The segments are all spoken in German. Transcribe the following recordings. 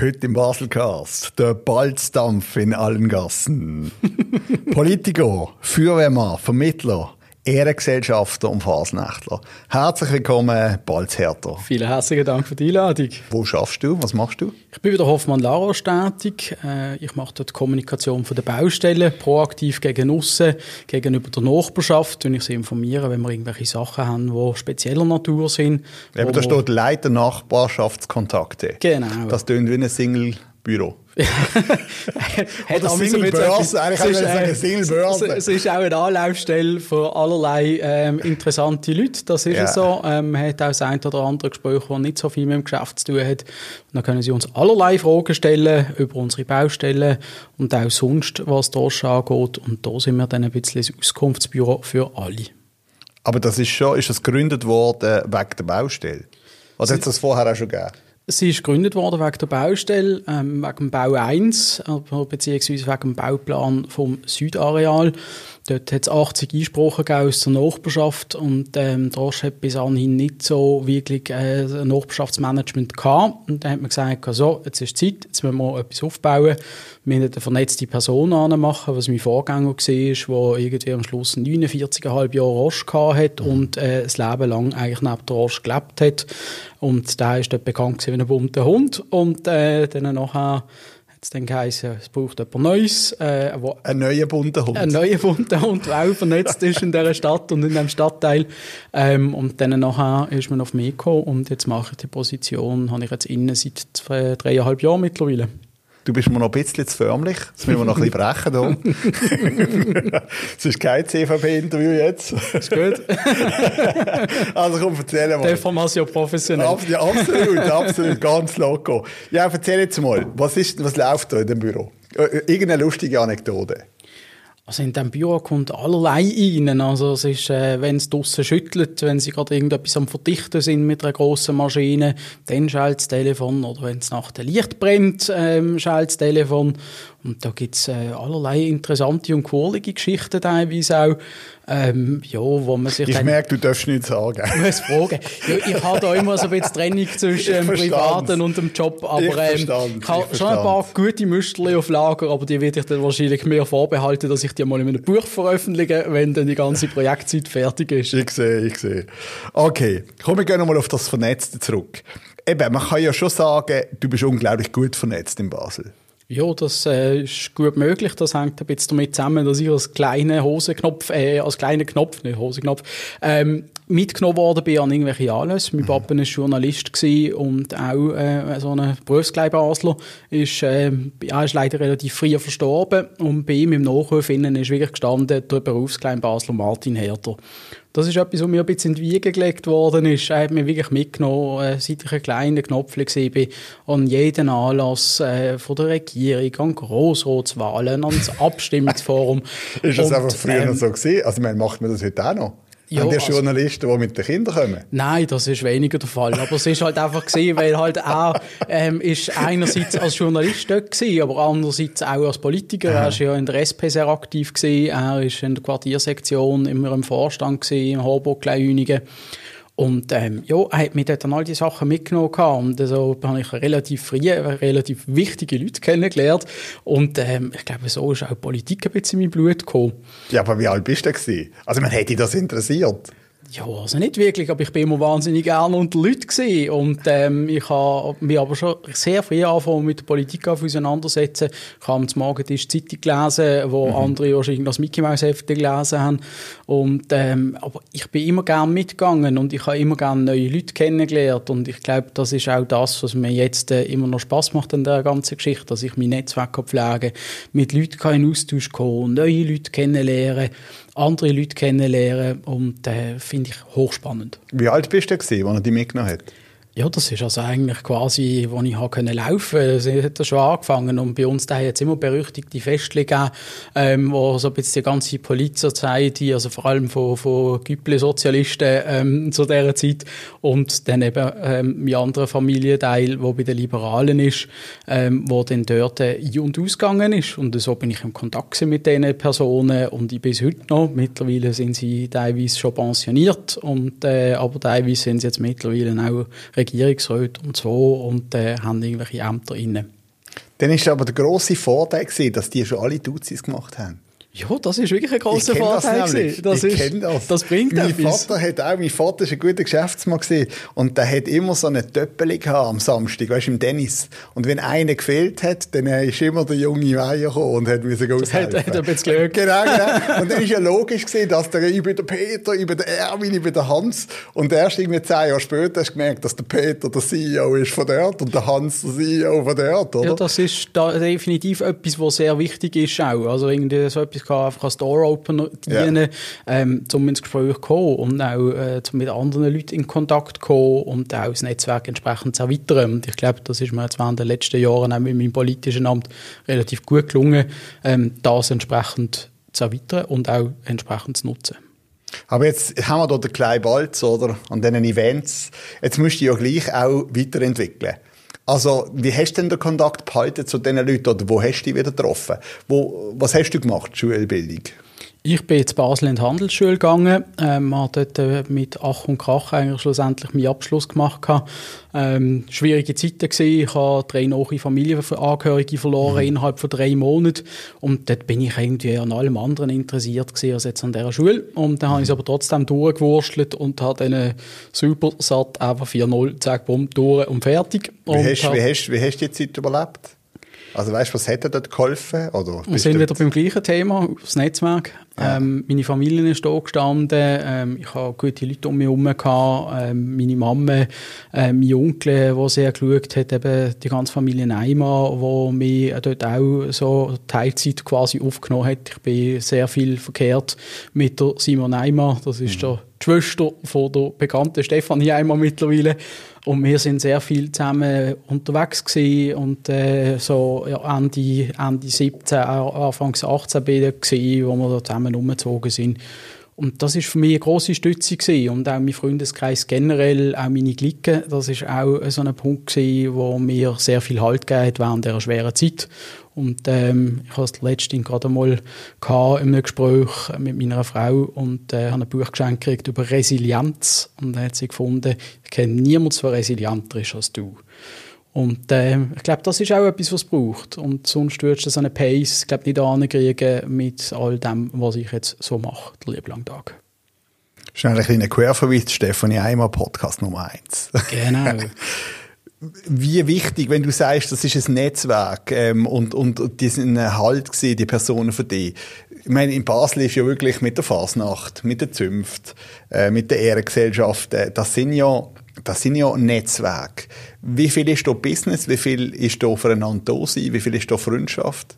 Heute im Baselcast, der Balzdampf in allen Gassen. Politiker, Feuerwehrmann, Vermittler, Ehrengesellschafter und Fasnächtler. Herzlich willkommen, Balzherter. Vielen herzlichen Dank für die Einladung. Wo schaffst du? Was machst du? Ich bin wieder Hoffmann Laros tätig. Äh, ich mache dort die Kommunikation von der Baustelle, proaktiv gegen aussen, gegenüber der Nachbarschaft, und ich sie informieren, wenn wir irgendwelche Sachen haben, die spezieller Natur sind. Eben, da steht Leiter Nachbarschaftskontakte. Genau. Das tönt wie ein Single-Büro. Oder Single Börse, eigentlich es ist, sagen, äh, Single Börse. Es ist auch eine Anlaufstelle für allerlei ähm, interessante Leute, das ist Ja. so. Ähm, man hat auch das ein oder andere Gespräch, das nicht so viel mit dem Geschäft zu tun hat. Und dann können sie uns allerlei Fragen stellen über unsere Baustellen und auch sonst, was Roche angeht. Und da sind wir dann ein bisschen das Auskunftsbüro für alle. Aber das ist schon, ist das gegründet worden wegen der Baustelle? Oder hat es das vorher auch schon gegeben? Sie ist gegründet worden wegen der Baustelle, ähm, wegen dem Bau 1, aber beziehungsweise wegen dem Bauplan vom Südareal. Dort hat es 80 Einsprachen gegeben aus der Nachbarschaft und ähm, der Roche hat bis anhin nicht so wirklich äh, ein Nachbarschaftsmanagement gehabt. Und dann hat man gesagt, so, jetzt ist Zeit, jetzt müssen wir etwas aufbauen. Wir müssen eine vernetzte Person anmachen, was mein Vorgänger war, der irgendwie am Schluss 49,5 Jahre Roche gehabt hat und äh, das Leben lang eigentlich neben der Roche gelebt hat. Und der ist dort bekannt gewesen wie ein bunter Hund. Und äh, dann nachher hat es dann geheißen, es braucht jemand Neues, äh, wo Ein neuer bunter Hund. ein neuer bunter Hund, der auch vernetzt ist in dieser Stadt und in diesem Stadtteil. Ähm, und dann nachher ist man auf mich gekommen und jetzt mache ich die Position, habe ich jetzt innen seit zwei, dreieinhalb Jahren mittlerweile. Du bist mir noch ein bisschen zu förmlich. Das müssen wir noch ein bisschen brechen. Es ist kein CVP-Interview jetzt. Ist gut? Also komm, erzähl mal. Deformation professionell. Ja, absolut, absolut, ganz loco. Ja, erzähl jetzt mal, was, ist, was läuft da in dem Büro? Äh, Irgendeine lustige Anekdote. Also in diesem Büro kommt allerlei rein. Also es ist, äh, wenn es draussen schüttelt, wenn sie gerade irgendetwas am Verdichten sind mit einer grossen Maschine, dann schaltet das Telefon. Oder wenn es nach dem Licht brennt, ähm, schaltet das Telefon. Und da gibt's äh, allerlei interessante und quirlige Geschichten teilweise auch, ähm, ja, wo man sich Ich merke, du darfst nichts sagen. muss fragen. Ja, ich habe da immer so ein bisschen Trennung zwischen dem. Privaten und dem Job, aber Ich ähm, ich habe ich schon ein paar gute Müsterli auf Lager, aber die werde ich dann wahrscheinlich mir vorbehalten, dass ich die mal in einem Buch veröffentliche, wenn dann die ganze Projektzeit fertig ist. Ich sehe, ich sehe. Okay, komm, wir gehen nochmal auf das Vernetzte zurück. Eben, man kann ja schon sagen, du bist unglaublich gut vernetzt in Basel. Ja, das äh, ist gut möglich. Das hängt ein bisschen damit zusammen, dass ich als kleiner Hosenknopf, äh, als kleiner Knopf, nicht Hosenknopf, ähm, mitgenommen worden bin an irgendwelche Anlässe. Mein Papa war Journalist und auch äh, so ein Berufskleidbasler. Ist, äh, er ist leider relativ früh verstorben und bei ihm im Nachruf innen ist wirklich gestanden der Berufskleinbasler Martin Herter. Das ist etwas, was mir ein bisschen in die Wiege gelegt worden ist. Er hat mich wirklich mitgenommen, äh, seit ich ein kleiner Knopf war, an jeden Anlass äh, von der Regierung, an Grossratswahlen, ans Abstimmungsforum. Ist das Und, einfach früher ähm, noch so gewesen? Also, ich meine, macht man das heute auch noch? Ja, Haben die also- Journalisten, die mit den Kindern kommen? Nein, das ist weniger der Fall. Aber es ist halt einfach gesehen, weil halt auch ähm, ist einerseits als Journalist dort gewesen, aber andererseits auch als Politiker. Er ist ja in der SP sehr aktiv gewesen. Er ist in der Quartiersektion immer im Vorstand gewesen, im Harburg Kleinhünigen. Und ähm, ja, er hat mich dort an all die Sachen mitgenommen und so habe ich relativ früh relativ wichtige Leute kennengelernt und ähm, ich glaube, so ist auch Politik ein bisschen in mein Blut gekommen. Ja, aber wie alt bist du gewesen? Also, man hätte dich das interessiert. Ja, also nicht wirklich, aber ich bin immer wahnsinnig gerne unter Leuten gewesen. und ähm, ich habe mich aber schon sehr früh angefangen mit der Politik auseinandersetzen. Ich habe am Morgentisch Zeitung gelesen, wo andere wahrscheinlich das Mickey Mouse Hefte gelesen haben und ähm, aber ich bin immer gerne mitgegangen und ich habe immer gerne neue Leute kennengelernt und ich glaube, das ist auch das, was mir jetzt äh, immer noch Spaß macht an der ganzen Geschichte, dass ich mein Netzwerk kann pflegen, mit Leuten kann in Austausch kommen, neue Leute kennenlernen andere Leute kennenlernen und äh, finde ich hochspannend. Wie alt bist du als er dich mitgenommen hat? Ja, das ist also eigentlich quasi, wo ich habe können laufen. Es hat das schon angefangen und bei uns da es immer berüchtigte Feste gegeben, ähm, wo so ein bisschen die ganze Polizei-Society, also vor allem von, von Güppli-Sozialisten ähm, zu dieser Zeit und dann eben ähm, mein anderer Familienteil, wo bei den Liberalen ist, ähm, wo dann dort äh, ein- und ausgegangen ist und so bin ich im Kontakt mit diesen Personen und ich bis heute noch. Mittlerweile sind sie teilweise schon pensioniert und äh, aber teilweise sind sie jetzt mittlerweile auch Regierungsräte und so und äh, haben irgendwelche Ämter inne. Dann ist aber der grosse Vorteil dass die schon alle Duzis gemacht haben. Ja, das ist wirklich ein das Vorteil. nämlich. gewesen. Das, ich ist, das. das bringt mein etwas. Vater hat auch, mein Vater ist ein guter Geschäftsmann gewesen, und der hat immer so eine Töppeli am Samstag, weißt du, im Tennis. Und wenn einer gefehlt hat, dann ist immer der junge Weiher gekommen und hat müssen aushelfen. Hat- hat ein bisschen Glück. Genau, genau. Und dann ist ja logisch gewesen, dass der, ich bin der Peter, ich bin der Erwin, ich bin der Hans. Und erst irgendwie zehn Jahre später hast du gemerkt, dass der Peter der CEO ist von dort und der Hans der CEO von dort, oder? Ja, das ist da definitiv etwas, was sehr wichtig ist auch. Also irgendwie so etwas kann einfach als Door-Opener dienen, ähm, um ins Gespräch zu kommen und auch äh, mit anderen Leuten in Kontakt zu kommen und auch das Netzwerk entsprechend zu erweitern. Und ich glaube, das ist mir jetzt während den letzten Jahren auch mit meinem politischen Amt relativ gut gelungen, ähm, das entsprechend zu erweitern und auch entsprechend zu nutzen. Aber jetzt haben wir da den kleinen Balz, oder? An diesen Events. Jetzt musst du ja gleich auch weiterentwickeln. Also, wie hast du denn den Kontakt behalten zu diesen Leuten? Oder wo hast du dich wieder getroffen? Wo, was hast du gemacht, Schulbildung? Ich bin jetzt Basel in die Handelsschule gegangen, ähm, habe dort äh, mit Ach und Krach eigentlich schlussendlich meinen Abschluss gemacht. Ähm, schwierige Zeiten gewesen. Ich habe drei nahe Familienangehörige verloren innerhalb von drei Monaten. Und dort bin ich irgendwie an allem anderen interessiert gewesen als jetzt an dieser Schule. Und dann habe ich es aber trotzdem durchgewurstelt und habe dann super satt einfach 4-0, zack, bumm, durch und fertig. Wie und hast, wie, hast, wie hast du die Zeit überlebt? Also, weißt du, was hat dir dort geholfen? Oder Wir sind wieder beim gleichen Thema, das Netzwerk. Ja. Ähm, meine Familie ist da gestanden, ähm, ich habe gute Leute um mich herum, gehabt, ähm, meine Mama, äh, mein Onkel, der sehr geschaut hat, eben die ganze Familie Neimer, wo mich dort auch so Teilzeit quasi aufgenommen hat. Ich bin sehr viel verkehrt mit der Simon Neimer, das ist der die Schwester von der bekannten Stefanie Eimer mittlerweile. Und wir sind sehr viel zusammen unterwegs gewesen und äh, so ja, Ende, Ende 17, Anfangs 18 bin ich gewesen, wo wir da zusammen umgezogen sind. Und das ist für mich eine grosse Stütze gewesen. Und auch mein Freundeskreis generell, auch meine Clique, das ist auch so ein Punkt gewesen, wo mir sehr viel Halt gegeben hat während dieser schweren Zeit. Und ähm, ich hatte es letztens gerade mal gehabt, in einem Gespräch mit meiner Frau und äh, habe ein Buch geschenkt gekriegt über Resilienz. Und dann hat sie gefunden, ich kenne niemanden, der resilienter ist als du. Und äh, ich glaube, das ist auch etwas, was es braucht. Und sonst würdest du so eine Pace, glaube nicht ankriegen mit all dem, was ich jetzt so mache, den lieben langen Tag. Schnell ein kleiner Querverweis, Stefanie Eimer, Podcast Nummer eins. Genau. Wie wichtig, wenn du sagst, das ist ein Netzwerk ähm, und, und die sind ein Halt gewesen, die Personen für dich. Ich meine, in Basel ist ja wirklich mit der Fasnacht, mit der Zünft, äh, mit der Ehrengesellschaft, äh, das sind ja das sind ja Netzwerke. Wie viel ist da Business, wie viel ist da füreinander da sein, wie viel ist da Freundschaft?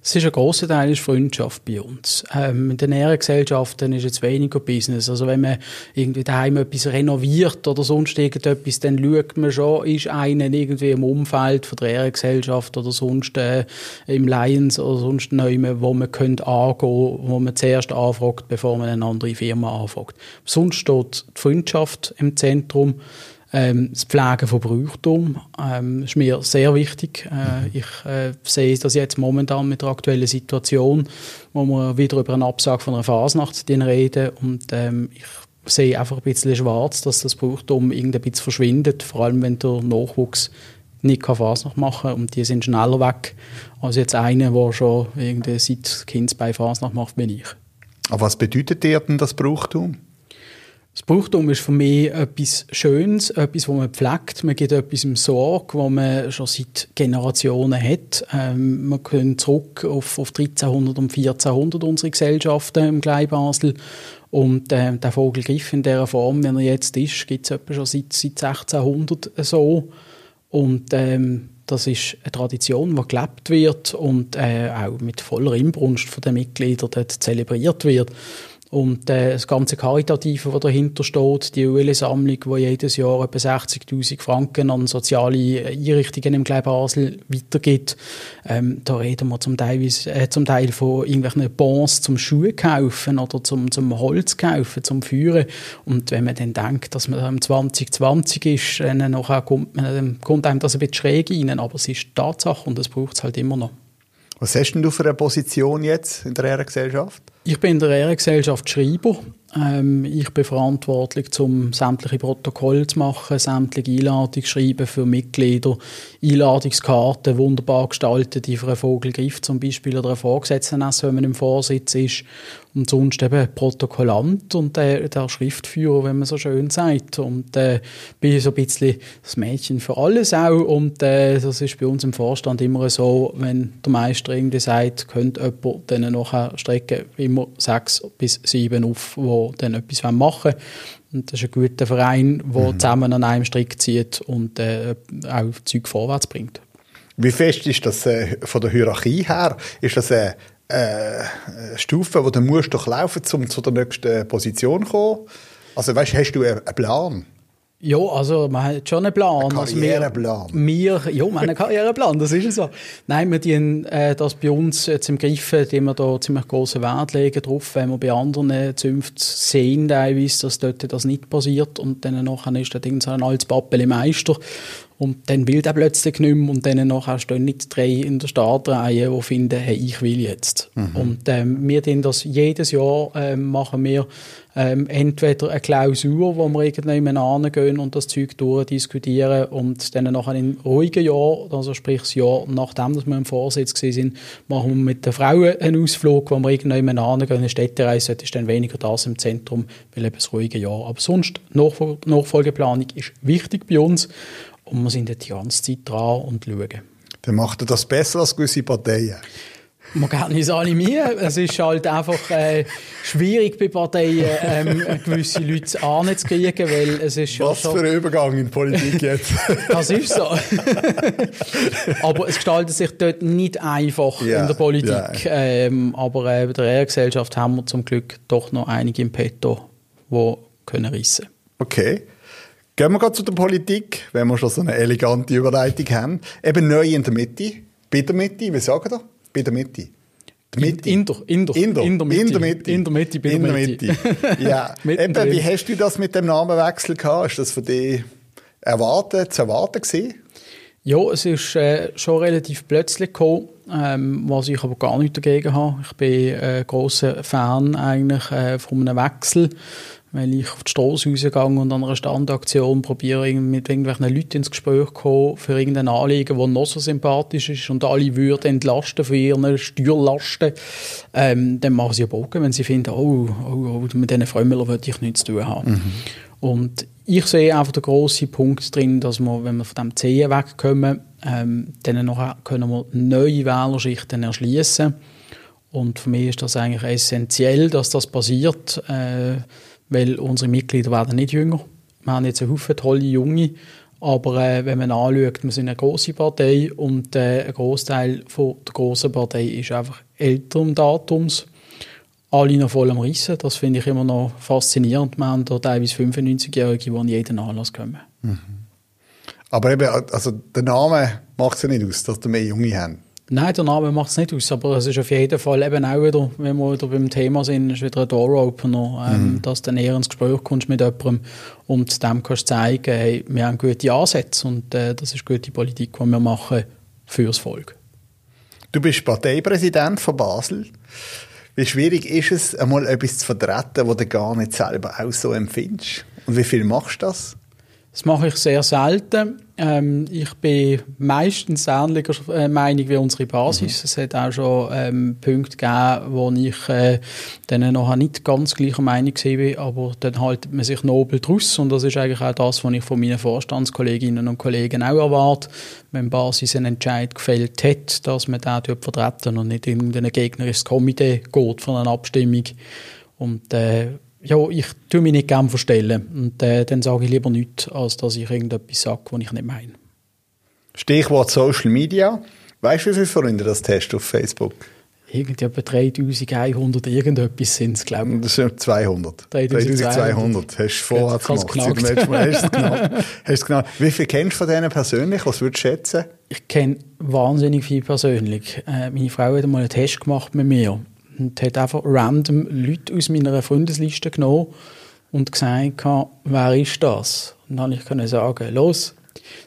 Es ist ein grosser Teil ist Freundschaft bei uns. Ähm, in den Ehrengesellschaften ist jetzt weniger Business. Also wenn man irgendwie daheim etwas renoviert oder sonst irgendetwas, dann schaut man schon, ist einer irgendwie im Umfeld von der Ehrengesellschaft oder sonst äh, im Lions oder sonst jemand, wo man könnte angehen, wo man zuerst anfragt, bevor man eine andere Firma anfragt. Sonst steht die Freundschaft im Zentrum. Ähm, das Pflegen von Brauchtum ähm, ist mir sehr wichtig. Äh, ich äh, sehe das jetzt momentan mit der aktuellen Situation, wo wir wieder über einen Absag von einer Fasnacht reden und ähm, ich sehe einfach ein bisschen schwarz, dass das Brauchtum irgendein bisschen verschwindet, vor allem wenn der Nachwuchs nicht kann Fasnacht machen und die sind schneller weg als jetzt einer, der schon irgendwie seit Kindsbein Fasnacht macht, bin ich. Aber was bedeutet dir denn das Brauchtum? Das Brauchtum ist für mich etwas Schönes, etwas, wo man pflegt. Man gibt etwas im Sorge, wo man schon seit Generationen hat. Ähm, wir können zurück auf, auf 1300 und 1400 unsere Gesellschaften im Kleinbasel. Und äh, der Vogelgriff in der Form, wie er jetzt ist, gibt es schon seit, seit 1600 so. Und ähm, das ist eine Tradition, die gelebt wird und äh, auch mit voller Inbrunst von den Mitgliedern dort zelebriert wird. Und äh, das ganze Karitative, was dahinter steht, die Öle-Sammlung, die jedes Jahr etwa 60'000 Franken an soziale Einrichtungen im Klein Basel weitergibt, ähm, da reden wir zum Teil, äh, zum Teil von irgendwelchen Bons zum Schuhe kaufen oder zum, zum Holz kaufen, zum Führen. Und wenn man dann denkt, dass man im 2020 ist, dann nachher kommt, dann kommt einem das ein bisschen schräg rein, aber es ist Tatsache und das braucht es halt immer noch. Was hast denn du für eine Position jetzt in der Ehrengesellschaft? Ich bin in der Ehrengesellschaft Schreiber. Ähm, ich bin verantwortlich, um sämtliche Protokolle zu machen, sämtliche Einladungen schreiben für Mitglieder, Einladungskarten wunderbar gestaltet, die für einen Vogelgriff zum Beispiel oder einen Vorgesetzten wenn man im Vorsitz ist und sonst eben Protokollant und der, der Schriftführer, wenn man so schön sagt. Und äh, bin so ein bisschen das Mädchen für alles auch. Und äh, das ist bei uns im Vorstand immer so, wenn der Meister irgendwie sagt, könnte jemand dann nachher strecken, immer sechs bis sieben auf, die dann etwas machen wollen. Und das ist ein guter Verein, der mhm. zusammen an einem Strick zieht und äh, auch Zeug vorwärts bringt. Wie fest ist das äh, von der Hierarchie her? Ist das eine äh, Stufe, die du musst durchlaufen musst, um zu der nächsten Position zu kommen? Also weißt, hast du einen Plan? Ja, also man hat schon einen Plan. Ein Karriereplan. Also wir, wir, ja, wir haben einen Karriereplan, das ist so. Nein, wir tun äh, das bei uns jetzt im Griff, indem wir da ziemlich großen Wert legen drauf, wenn wir bei anderen Zünften sehen teilweise, dass dort das nicht passiert und dann nachher ist da irgend so ein altes Pappeli Meister und dann will der plötzlich nicht mehr und dann nachher stehen nicht drei in der Startreihe, die finden, hey, ich will jetzt. Mhm. Und ähm, wir tun das jedes Jahr, ähm, machen wir ähm, entweder eine Klausur, wo wir irgendwann hingehen und das Zeug durchdiskutieren und dann nachher in ruhigen Jahr, also sprich das Jahr nachdem dass wir im Vorsitz sind, machen wir mit den Frauen einen Ausflug, wo wir irgendwann hingehen, eine Städtereise, ist dann weniger das im Zentrum, weil eben das ruhige Jahr. Aber sonst, Nachfol Nachfolgeplanung ist wichtig bei uns und wir sind die ganze Zeit dran und schauen. Dann macht er das besser als gewisse Parteien. Man kann nicht alle mir. Es ist halt einfach äh, schwierig bei Parteien, ähm, gewisse Leute anzukriegen, weil es ist Was schon... für ein Übergang in die Politik jetzt. das ist so. aber es gestaltet sich dort nicht einfach yeah, in der Politik. Yeah. Ähm, aber äh, bei der Ehrgesellschaft haben wir zum Glück doch noch einige im Petto, die können rissen. Okay. Gehen wir gerade zu der Politik, wenn wir schon so eine elegante Überleitung haben. Eben neu in der Mitte. Bei der Mitte, wie sagen wir? Bei der Mitte. Die Mitte. In, der, in, der, in, der, in der Mitte. In der Mitte. In der Mitte, bei der Mitte. Mitte. ja. Eben, wie hast du das mit dem Namenwechsel gehabt? Ist das für dich erwartet, zu erwarten gewesen? Ja, es ist äh, schon relativ plötzlich gekommen, ähm, was ich aber gar nicht dagegen habe. Ich bin ein äh, großer Fan eigentlich äh, von einem Wechsel weil ich auf die Straße rausgehe und an einer Standaktion probiere, mit irgendwelchen Leuten ins Gespräch zu kommen für irgendein Anliegen, das noch so sympathisch ist und alle würden entlasten von ihren Steuerlasten, ähm, dann machen sie einen Bogen, wenn sie finden, oh, oh, oh mit diesen Frömmler würde ich nichts zu tun haben. Mhm. Und ich sehe einfach den grossen Punkt drin, dass wir, wenn wir von dem Zehen wegkommen, ähm, dann noch können wir neue Wählerschichten erschließen. Und für mich ist das eigentlich essentiell, dass das passiert. Äh, weil unsere Mitglieder werden nicht jünger. Wir haben jetzt einen Haufen tolle Junge, aber äh, wenn man anschaut, wir sind eine große Partei und äh, ein Großteil der grossen Partei ist einfach älteren Datums. Alle noch voll am Rissen, das finde ich immer noch faszinierend. Wir haben da teilweise 95-Jährige, die an jeden Anlass kommen. Mhm. Aber eben, also der Name macht es ja nicht aus, dass wir mehr Junge haben. Nein, der Name macht es nicht aus, aber es ist auf jeden Fall eben auch wieder, wenn wir wieder beim Thema sind, ist wieder ein Door-Opener, ähm, mhm. dass du dann eher ins Gespräch kommst mit jemandem und dem kannst du zeigen, hey, wir haben gute Ansätze und äh, das ist gute Politik, die wir machen fürs Volk. Du bist Parteipräsident von Basel. Wie schwierig ist es, einmal etwas zu vertreten, was du gar nicht selber auch so empfindest? Und wie viel machst du das? Das mache ich sehr selten. Ähm, ich bin meistens ähnlicher äh, Meinung wie unsere Basis. Mhm. Es hat auch schon ähm, Punkte gegeben, wo ich äh, dann noch nicht ganz gleicher Meinung war, aber dann haltet man sich nobel draus und das ist eigentlich auch das, was ich von meinen Vorstandskolleginnen und Kollegen auch erwarte, wenn Basis einen Entscheid gefällt hat, dass man den dort vertreten und nicht in irgendein gegnerisches Komitee geht von einer Abstimmung. Und äh, ja, ich tue mich nicht gerne verstellen. Und äh, dann sage ich lieber nichts, als dass ich irgendetwas sage, was ich nicht meine. Stichwort Social Media. Weißt du, wie viele Freunde das hast auf Facebook? Irgendwie etwa 3100 irgendetwas sind es, glaube ich. Das sind 200. 3200. Hast du vorher gemacht. Hast du es Hast genau. Wie viele kennst du von denen persönlich? Was würdest du schätzen? Ich kenne wahnsinnig viele persönlich. Äh, meine Frau hat einmal einen Test gemacht mit mir und hat einfach random Leute aus meiner Freundesliste genommen und gesagt, wer ist das? Und dann konnte ich sagen, los,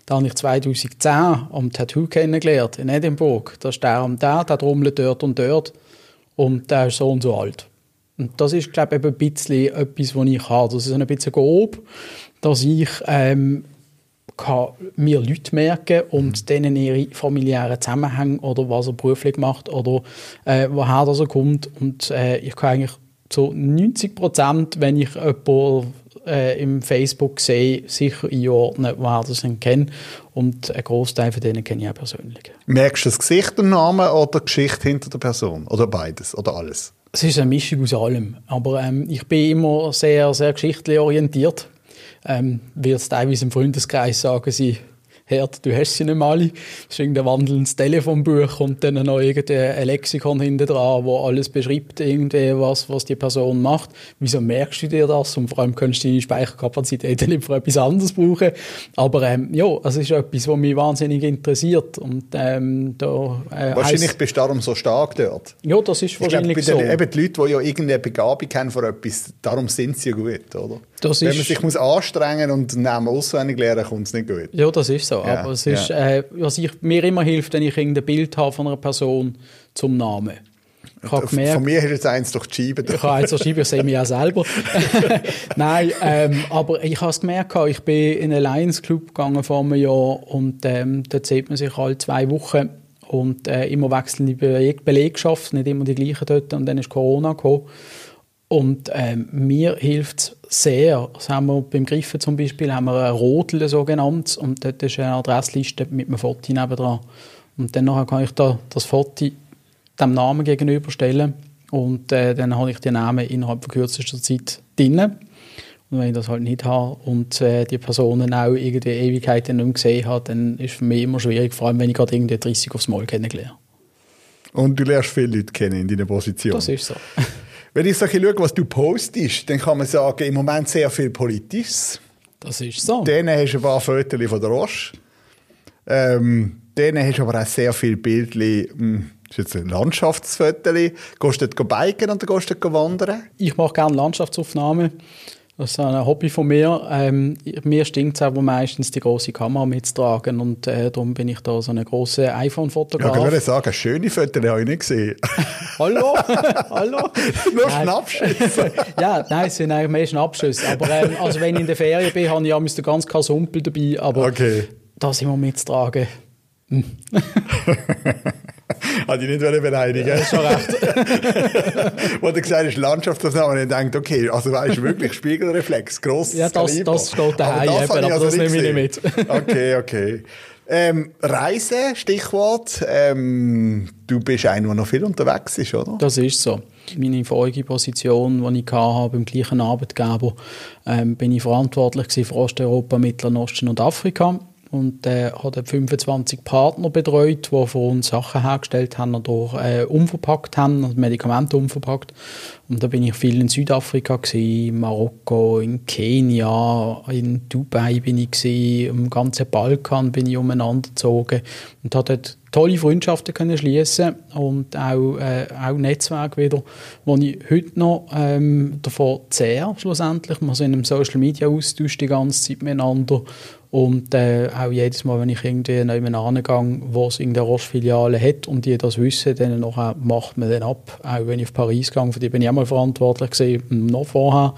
da habe ich 2010 am Tattoo kennengelernt in Edinburgh. Da ist der und der, der trommelt dort und dort und der ist so und so alt. Und das ist, glaube ich, ein bisschen etwas, was ich habe. Das ist ein bisschen grob, dass ich ähm, mir Leute merken und mhm. denen ihre familiären Zusammenhänge oder was er beruflich macht oder äh, woher das er kommt. Und äh, ich kann eigentlich zu 90 Prozent, wenn ich jemanden äh, im Facebook sehe, sicher einordnen, woher das kenne. Und einen Großteil von denen kenne ich auch persönlich. Merkst du das Gesicht und Namen oder die Geschichte hinter der Person? Oder beides? Oder alles? Es ist eine Mischung aus allem. Aber ähm, ich bin immer sehr, sehr geschichtlich orientiert. Ähm, wird teilweise im Freundeskreis sagen, sie Herd, du hast sie nicht mal. Das ist irgendein wandelndes Telefonbuch und dann noch irgendein Lexikon hinten dran, wo alles beschreibt, irgendwie was, was die Person macht. Wieso merkst du dir das? Und vor allem kannst du deine Speicherkapazität nicht für etwas anderes brauchen. Aber ähm, ja, es ist etwas, was mich wahnsinnig interessiert. Und, ähm, da, äh, wahrscheinlich bist du darum so stark dort. Ja, das ist wahrscheinlich ich glaub, so. Den, eben die Leute, die ja irgendeine Begabung haben für etwas, darum sind sie ja gut, oder? Das Wenn man sich muss anstrengen und Namen auswendig lernen, kommt es nicht gut. Ja, das ist so. Ja, aber es ist, ja. äh, was ich, mir immer hilft, wenn ich ein Bild habe von einer Person zum Namen. Ich habe gemerkt, von mir hast jetzt eins durch die Scheibe. Ich habe eins durch die Scheibe, ich sehe mich auch selber. Nein, ähm, aber ich habe es gemerkt, ich bin in einen Lions Club gegangen vor einem Jahr und ähm, dort sieht man sich alle zwei Wochen und äh, immer wechselnde Belegschaft, nicht immer die gleichen dort und dann ist Corona gekommen. Und ähm, mir hilft es sehr. Das haben wir beim Griffen zum Beispiel haben wir ein Rodel so genannt und dort ist eine Adressliste mit einem Foto nebendran. Und dann kann ich da das Foto dem Namen gegenüberstellen und äh, dann habe ich den Namen innerhalb von kürzester Zeit drin. Und wenn ich das halt nicht habe und äh, die Personen auch irgendwie Ewigkeiten nicht mehr gesehen habe, dann ist es für mich immer schwierig, vor allem wenn ich gerade irgendwie 30 aufs Mal kennengelernt Und du lernst viele Leute kennen in deiner Position. Das ist so. Wenn ich so schaue, was du postest, dann kann man sagen, im Moment sehr viel Politisches. Das ist so. Dann hast du ein paar Fotos von der Roche. Ähm, dann hast du aber auch sehr viele Bildchen, hm, das ist jetzt ein Landschaftsfoto. Gehst du dort biken oder gehst du dort wandern? Ich mache gerne Landschaftsaufnahmen. Das ist ein Hobby von mir. Ähm, mir stinkt es aber meistens, die große Kamera mitzutragen und äh, darum bin ich da so eine große iPhone-Fotograf. Ja, ich würde sagen, schöne Fotos habe ich nicht gesehen. Hallo? Hallo? Nur Schnappschüsse. ja, nein, es sind eigentlich mehr Schnappschüsse. Aber ähm, also wenn ich in der Ferien bin, habe ich ja ganz Kasumpel dabei. Aber okay. das immer mitzutragen. Hatte ich nicht beleidigen Ja, schon recht. Wo du gesagt hast, Landschaftsaufnahme, und ich denke, okay, also weißt du wirklich Spiegelreflex, gross. Ja, das, das steht daheim, aber das, eben, aber also das nehme ich nicht mit. okay, okay. Ähm, Reise, Stichwort. Ähm, du bist einer, der noch viel unterwegs ist, oder? Das ist so. Meine vorige Position, die ich hatte, beim gleichen Arbeitgeber, ähm, bin ich verantwortlich für Osteuropa, Mittlerer Osten und Afrika und äh, hat 25 Partner betreut, die für uns Sachen hergestellt haben oder äh, umverpackt haben, also Medikamente umverpackt. Und da bin ich viel in Südafrika gewesen, Marokko, in Kenia, in Dubai bin ich gewesen, im ganzen Balkan bin ich umeinander gezogen und hat dort tolle Freundschaften können schließen und auch, äh, auch Netzwerk wieder, wo ich heute noch ähm, davon zehre, schlussendlich. Wir sind im Social Media Austausch die ganze Zeit miteinander und äh, auch jedes Mal, wenn ich irgendwie neu angehe, wo es in der Roche-Filiale hat und die das wissen, dann nachher macht man den ab. Auch wenn ich auf Paris gehe, für die bin ich auch mal verantwortlich gewesen, noch vorher.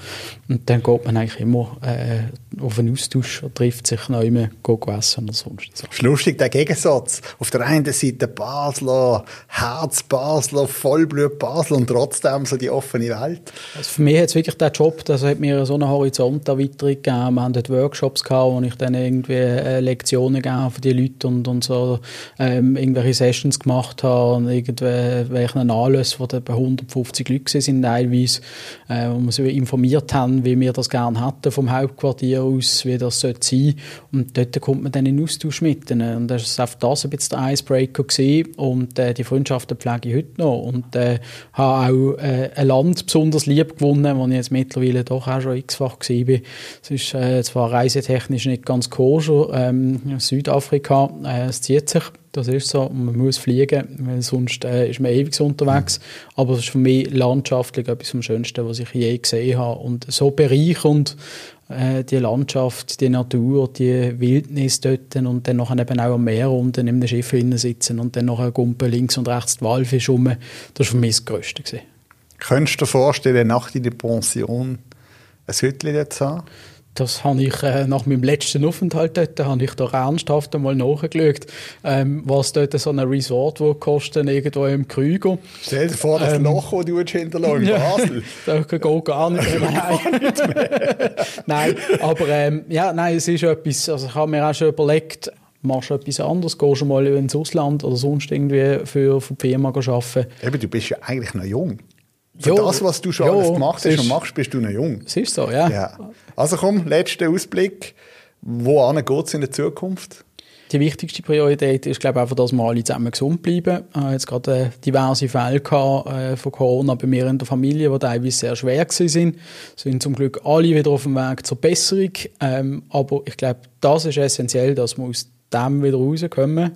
Und dann geht man eigentlich immer äh, auf einen Austausch und trifft sich neu mehr, geht essen oder sonst so. Lustig, der Gegensatz. Auf der einen Seite Basler, Herz Basler, Vollblut Basler und trotzdem so die offene Welt. Also für mich hat es wirklich der Job, das hat mir so eine Horizonterweiterung gegeben. Wir haben dort Workshops gehabt, wo ich dann irgendwie äh, Lektionen gegeben für die Leute und, und so ähm, irgendwelche Sessions gemacht habe und irgendwelche Anlässe, wo bei 150 Leute sind teilweise, äh, wo wir sie informiert haben, wie wir das gerne hätten vom Hauptquartier aus, wie das sollte sein. Und dort kommt man dann in Austausch mit ihnen. Und das war das ein bisschen der Icebreaker gewesen und äh, die Freundschaften pflege ich heute noch. Und äh, habe auch äh, ein Land besonders lieb gewonnen, wo ich jetzt mittlerweile doch auch schon x-fach war. Es ist äh, zwar reisetechnisch nicht ganz koscher, ähm, Südafrika, äh, es zieht sich, das ist so, man muss fliegen, weil sonst äh, ist man ewig unterwegs, aber es ist für mich landschaftlich etwas vom Schönsten, was ich je gesehen habe. Und so bereichernd, äh, die Landschaft, die Natur, die Wildnis dort und dann nachher eben auch am Meer unten in einem Schiff sitzen und dann noch ein Gumpen links und rechts die Walfisch rum, das war für mich das Größte. Könntest du dir vorstellen, nach deiner Pension ein Hütchen zu haben? Das habe ich äh, nach meinem letzten Aufenthalt dort, habe ich da ernsthaft einmal nachgeschaut, ähm, was dort so ein Resort wo kostet, irgendwo im Krüger. Stell dir vor, das ähm, Loch, das du hinterlassen in Basel. das geht gar nicht mehr. nein, aber ähm, ja, nein, es ist etwas, also ich habe mir auch schon überlegt, machst du etwas anderes, gehst du mal ins Ausland oder sonst irgendwie für, für die Firma arbeiten. Eben, du bist ja eigentlich noch jung. Für jo, das, was du schon jo, alles gemacht hast und machst, bist du noch jung. Es ist so, ja. ja. Also komm, letzter Ausblick. Wo geht es in der Zukunft? Die wichtigste Priorität ist, glaube ich, einfach, dass wir alle zusammen gesund bleiben. Ich habe jetzt gerade äh, diverse Fälle gehabt, äh, von Corona bei mir in der Familie, die teilweise sehr schwer sind. Sind zum Glück alle wieder auf dem Weg zur Besserung. Ähm, aber ich glaube, das ist essentiell, dass wir aus dem wieder rauskommen,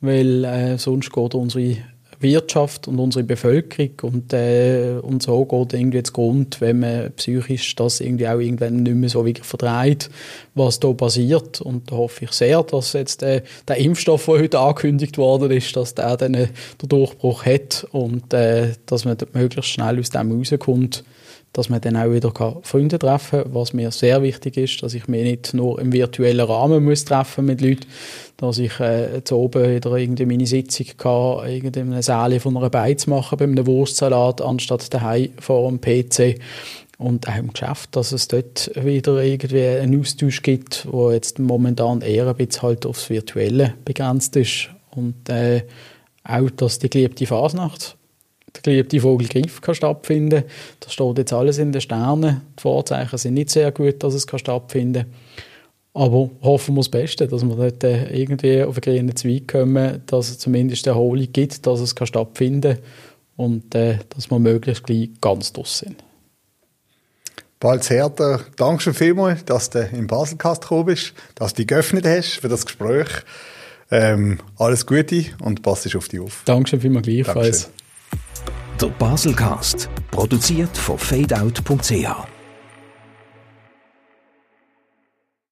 weil äh, sonst geht unsere Wirtschaft und unsere Bevölkerung und, äh, und so geht irgendwie zu Grund, wenn man psychisch das irgendwie auch irgendwann nicht mehr so wirklich verdreht, was da passiert. Und da hoffe ich sehr, dass jetzt äh, der Impfstoff, der heute angekündigt worden ist, dass der dann äh, den Durchbruch hat und äh, dass man möglichst schnell aus dem rauskommt dass man dann auch wieder Freunde treffen kann, was mir sehr wichtig ist, dass ich mich nicht nur im virtuellen Rahmen muss treffen mit Leuten, dass ich äh, zu oben wieder irgendwie meine Sitzung kann, irgendwie eine Säle von einer Beiz machen bei einem Wurstsalat, anstatt daheim vor dem PC und auch im Geschäft, dass es dort wieder irgendwie einen Austausch gibt, wo jetzt momentan eher ein bisschen halt aufs Virtuelle begrenzt ist. Und äh, auch, dass die geliebte Fasnacht der geliebte Vogelgriff kann stattfinden. Das steht jetzt alles in den Sternen. Die Vorzeichen sind nicht sehr gut, dass es kann stattfinden kann. Aber hoffen wir das Beste, dass wir dort äh, irgendwie auf einen grünen Zweig kommen, dass es zumindest eine Erholung gibt, dass es kann stattfinden kann und äh, dass wir möglichst gleich ganz durch sind. Balz Herter, danke schon vielmals, dass du im Baselcast gekommen bist, dass du dich geöffnet hast für das Gespräch. Ähm, alles Gute und pass auf dich auf. Dankeschön vielmals gleichfalls. Der Baselcast, produziert von fadeout.ch.